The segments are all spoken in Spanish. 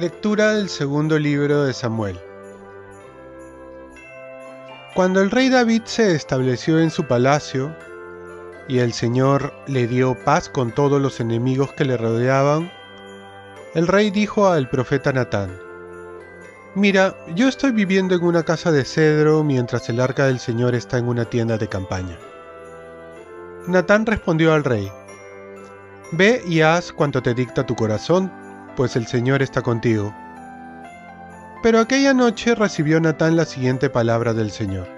Lectura del segundo libro de Samuel. Cuando el rey David se estableció en su palacio, y el Señor le dio paz con todos los enemigos que le rodeaban, el rey dijo al profeta Natán, Mira, yo estoy viviendo en una casa de cedro mientras el arca del Señor está en una tienda de campaña. Natán respondió al rey, Ve y haz cuanto te dicta tu corazón, pues el Señor está contigo. Pero aquella noche recibió Natán la siguiente palabra del Señor.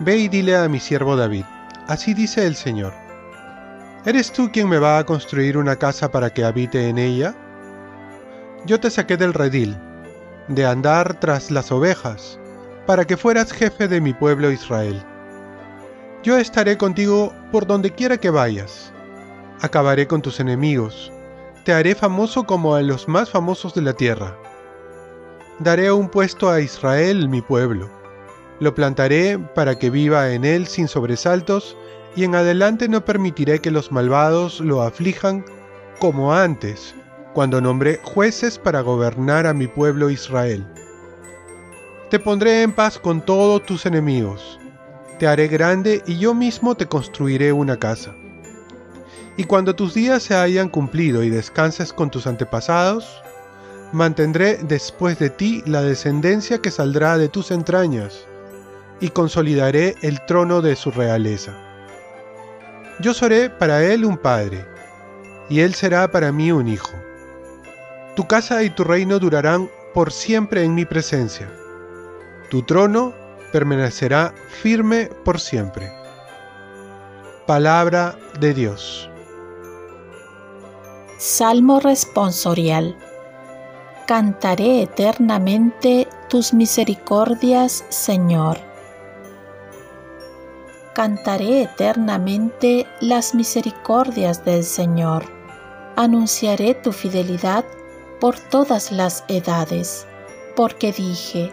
Ve y dile a mi siervo David, así dice el Señor. ¿Eres tú quien me va a construir una casa para que habite en ella? Yo te saqué del redil, de andar tras las ovejas, para que fueras jefe de mi pueblo Israel. Yo estaré contigo por donde quiera que vayas. Acabaré con tus enemigos. Te haré famoso como a los más famosos de la tierra. Daré un puesto a Israel, mi pueblo. Lo plantaré para que viva en él sin sobresaltos, y en adelante no permitiré que los malvados lo aflijan como antes, cuando nombré jueces para gobernar a mi pueblo Israel. Te pondré en paz con todos tus enemigos, te haré grande y yo mismo te construiré una casa. Y cuando tus días se hayan cumplido y descanses con tus antepasados, mantendré después de ti la descendencia que saldrá de tus entrañas, y consolidaré el trono de su realeza. Yo seré para él un padre, y él será para mí un hijo. Tu casa y tu reino durarán por siempre en mi presencia. Tu trono permanecerá firme por siempre. Palabra de Dios. Salmo responsorial. Cantaré eternamente tus misericordias, Señor. Cantaré eternamente las misericordias del Señor. Anunciaré tu fidelidad por todas las edades, porque dije,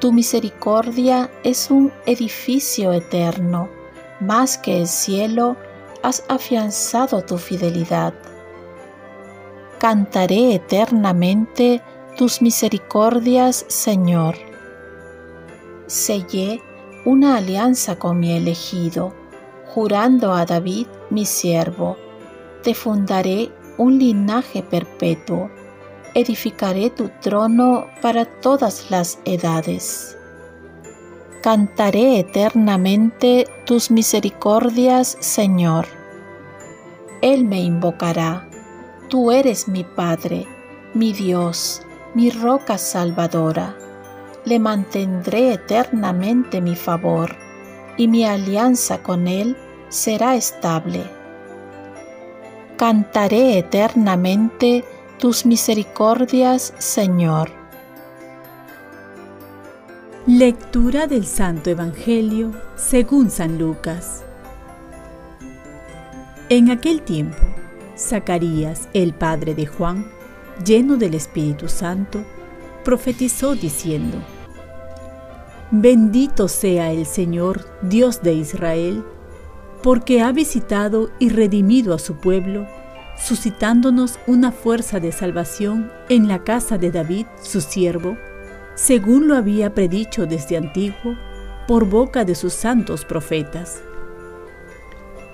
tu misericordia es un edificio eterno, más que el cielo has afianzado tu fidelidad. Cantaré eternamente tus misericordias, Señor. Sellé una alianza con mi elegido, jurando a David mi siervo, te fundaré un linaje perpetuo edificaré tu trono para todas las edades. Cantaré eternamente tus misericordias, Señor. Él me invocará. Tú eres mi Padre, mi Dios, mi roca salvadora. Le mantendré eternamente mi favor, y mi alianza con Él será estable. Cantaré eternamente tus misericordias, Señor. Lectura del Santo Evangelio según San Lucas. En aquel tiempo, Zacarías, el padre de Juan, lleno del Espíritu Santo, profetizó diciendo, Bendito sea el Señor, Dios de Israel, porque ha visitado y redimido a su pueblo suscitándonos una fuerza de salvación en la casa de David, su siervo, según lo había predicho desde antiguo por boca de sus santos profetas.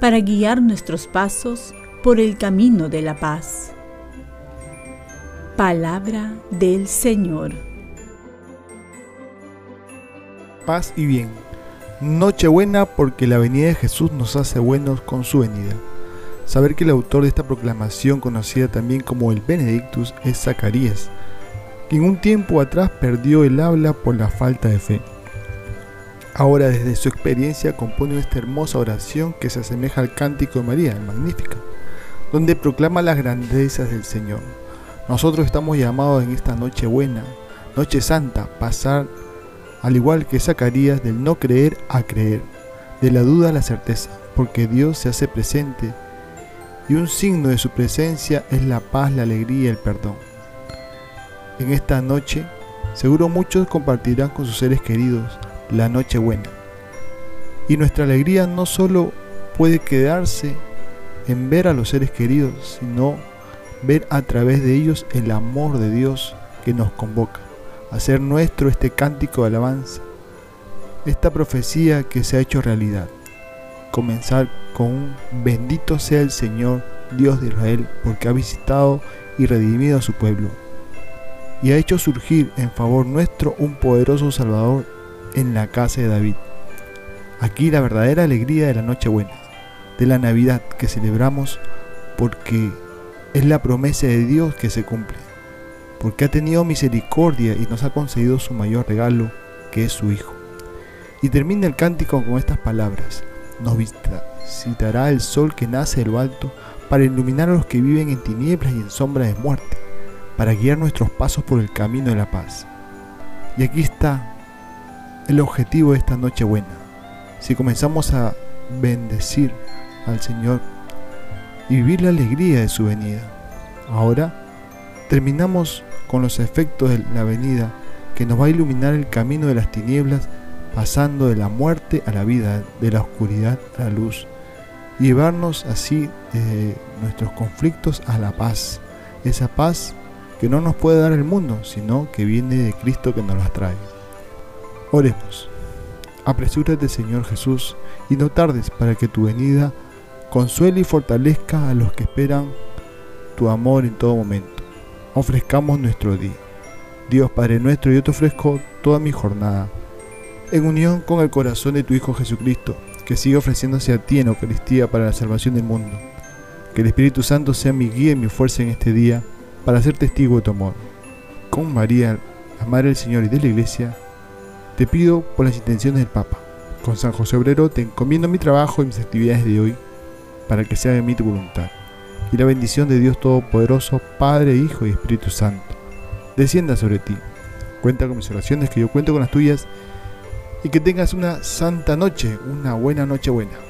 para guiar nuestros pasos por el camino de la paz. Palabra del Señor. Paz y bien. Nochebuena porque la venida de Jesús nos hace buenos con su venida. Saber que el autor de esta proclamación, conocida también como el Benedictus, es Zacarías, quien un tiempo atrás perdió el habla por la falta de fe. Ahora desde su experiencia compone esta hermosa oración que se asemeja al cántico de María, el Magnífica, donde proclama las grandezas del Señor nosotros estamos llamados en esta noche buena, noche santa, pasar, al igual que Zacarías, del no creer a creer, de la duda a la certeza, porque Dios se hace presente y un signo de su presencia es la paz, la alegría y el perdón. En esta noche, seguro muchos compartirán con sus seres queridos la noche buena. Y nuestra alegría no solo puede quedarse en ver a los seres queridos, sino ver a través de ellos el amor de Dios que nos convoca, hacer nuestro este cántico de alabanza, esta profecía que se ha hecho realidad. Comenzar con un bendito sea el Señor, Dios de Israel, porque ha visitado y redimido a su pueblo, y ha hecho surgir en favor nuestro un poderoso Salvador en la casa de David. Aquí la verdadera alegría de la Nochebuena, de la Navidad que celebramos porque es la promesa de Dios que se cumple, porque ha tenido misericordia y nos ha concedido su mayor regalo, que es su Hijo. Y termina el cántico con estas palabras, nos visitará el sol que nace de lo alto para iluminar a los que viven en tinieblas y en sombra de muerte, para guiar nuestros pasos por el camino de la paz. Y aquí está el objetivo de esta noche buena. Si comenzamos a bendecir al Señor y vivir la alegría de su venida. Ahora terminamos con los efectos de la venida que nos va a iluminar el camino de las tinieblas, pasando de la muerte a la vida, de la oscuridad a la luz, y llevarnos así de nuestros conflictos a la paz, esa paz que no nos puede dar el mundo, sino que viene de Cristo que nos la trae. Oremos. Apresúrate, Señor Jesús, y no tardes para que tu venida consuele y fortalezca a los que esperan tu amor en todo momento. Ofrezcamos nuestro día. Dios Padre nuestro, yo te ofrezco toda mi jornada, en unión con el corazón de tu Hijo Jesucristo, que sigue ofreciéndose a ti en Eucaristía para la salvación del mundo. Que el Espíritu Santo sea mi guía y mi fuerza en este día para ser testigo de tu amor. Con María, la Madre del Señor y de la Iglesia, te pido por las intenciones del Papa. Con San José Obrero te encomiendo mi trabajo y mis actividades de hoy para que sea de mí tu voluntad. Y la bendición de Dios Todopoderoso, Padre, Hijo y Espíritu Santo, descienda sobre ti. Cuenta con mis oraciones, que yo cuento con las tuyas, y que tengas una santa noche, una buena noche buena.